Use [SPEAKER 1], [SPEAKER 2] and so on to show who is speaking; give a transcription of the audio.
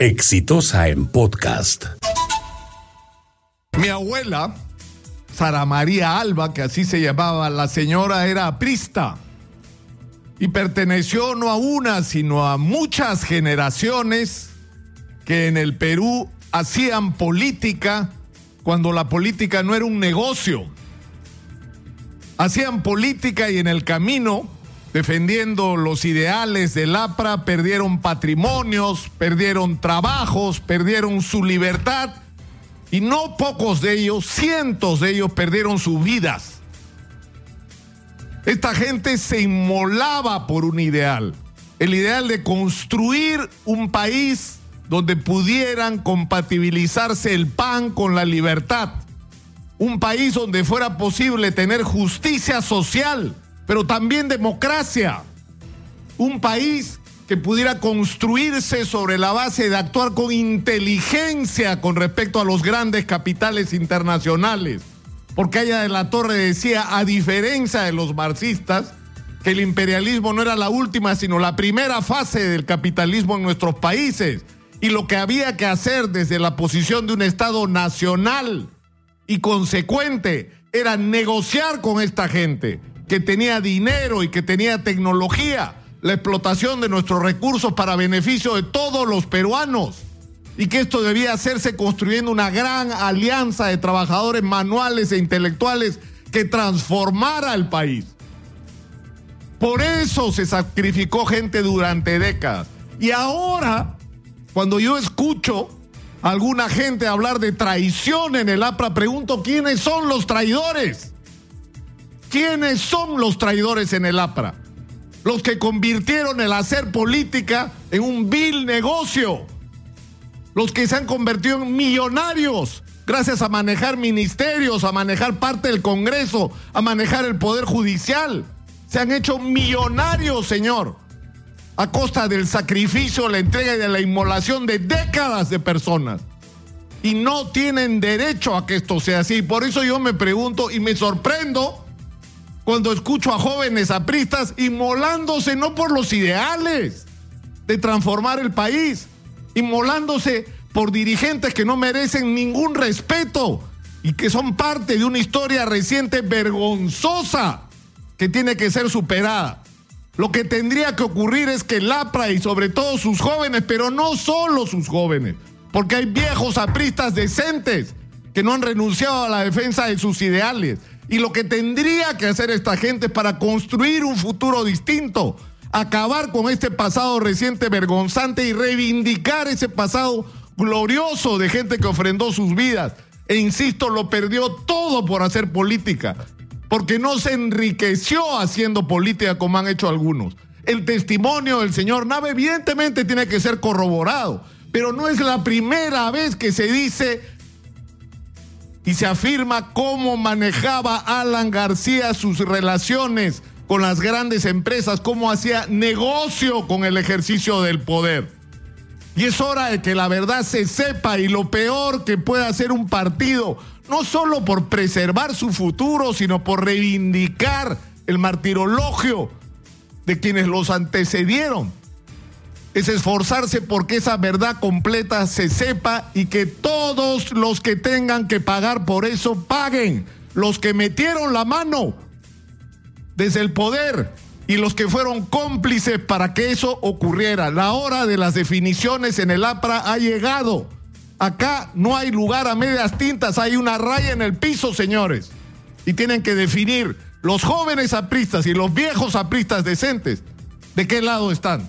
[SPEAKER 1] Exitosa en podcast.
[SPEAKER 2] Mi abuela, Sara María Alba, que así se llamaba, la señora era aprista y perteneció no a una, sino a muchas generaciones que en el Perú hacían política cuando la política no era un negocio. Hacían política y en el camino defendiendo los ideales del APRA, perdieron patrimonios, perdieron trabajos, perdieron su libertad y no pocos de ellos, cientos de ellos perdieron sus vidas. Esta gente se inmolaba por un ideal, el ideal de construir un país donde pudieran compatibilizarse el pan con la libertad, un país donde fuera posible tener justicia social, pero también democracia. Un país que pudiera construirse sobre la base de actuar con inteligencia con respecto a los grandes capitales internacionales. Porque ella de la Torre decía, a diferencia de los marxistas, que el imperialismo no era la última, sino la primera fase del capitalismo en nuestros países. Y lo que había que hacer desde la posición de un Estado nacional y consecuente era negociar con esta gente que tenía dinero y que tenía tecnología, la explotación de nuestros recursos para beneficio de todos los peruanos y que esto debía hacerse construyendo una gran alianza de trabajadores manuales e intelectuales que transformara el país. Por eso se sacrificó gente durante décadas. Y ahora, cuando yo escucho a alguna gente hablar de traición en el APRA, pregunto quiénes son los traidores. ¿Quiénes son los traidores en el APRA? Los que convirtieron el hacer política en un vil negocio. Los que se han convertido en millonarios gracias a manejar ministerios, a manejar parte del Congreso, a manejar el Poder Judicial. Se han hecho millonarios, señor, a costa del sacrificio, la entrega y de la inmolación de décadas de personas. Y no tienen derecho a que esto sea así. Por eso yo me pregunto y me sorprendo cuando escucho a jóvenes apristas inmolándose no por los ideales de transformar el país, inmolándose por dirigentes que no merecen ningún respeto y que son parte de una historia reciente vergonzosa que tiene que ser superada. Lo que tendría que ocurrir es que el APRA y sobre todo sus jóvenes, pero no solo sus jóvenes, porque hay viejos apristas decentes que no han renunciado a la defensa de sus ideales, y lo que tendría que hacer esta gente para construir un futuro distinto, acabar con este pasado reciente vergonzante y reivindicar ese pasado glorioso de gente que ofrendó sus vidas. E insisto, lo perdió todo por hacer política, porque no se enriqueció haciendo política como han hecho algunos. El testimonio del señor Nave evidentemente tiene que ser corroborado, pero no es la primera vez que se dice y se afirma cómo manejaba Alan García sus relaciones con las grandes empresas, cómo hacía negocio con el ejercicio del poder. Y es hora de que la verdad se sepa y lo peor que puede hacer un partido, no solo por preservar su futuro, sino por reivindicar el martirologio de quienes los antecedieron es esforzarse porque esa verdad completa se sepa y que todos los que tengan que pagar por eso paguen. Los que metieron la mano desde el poder y los que fueron cómplices para que eso ocurriera. La hora de las definiciones en el APRA ha llegado. Acá no hay lugar a medias tintas, hay una raya en el piso, señores. Y tienen que definir los jóvenes apristas y los viejos apristas decentes de qué lado están.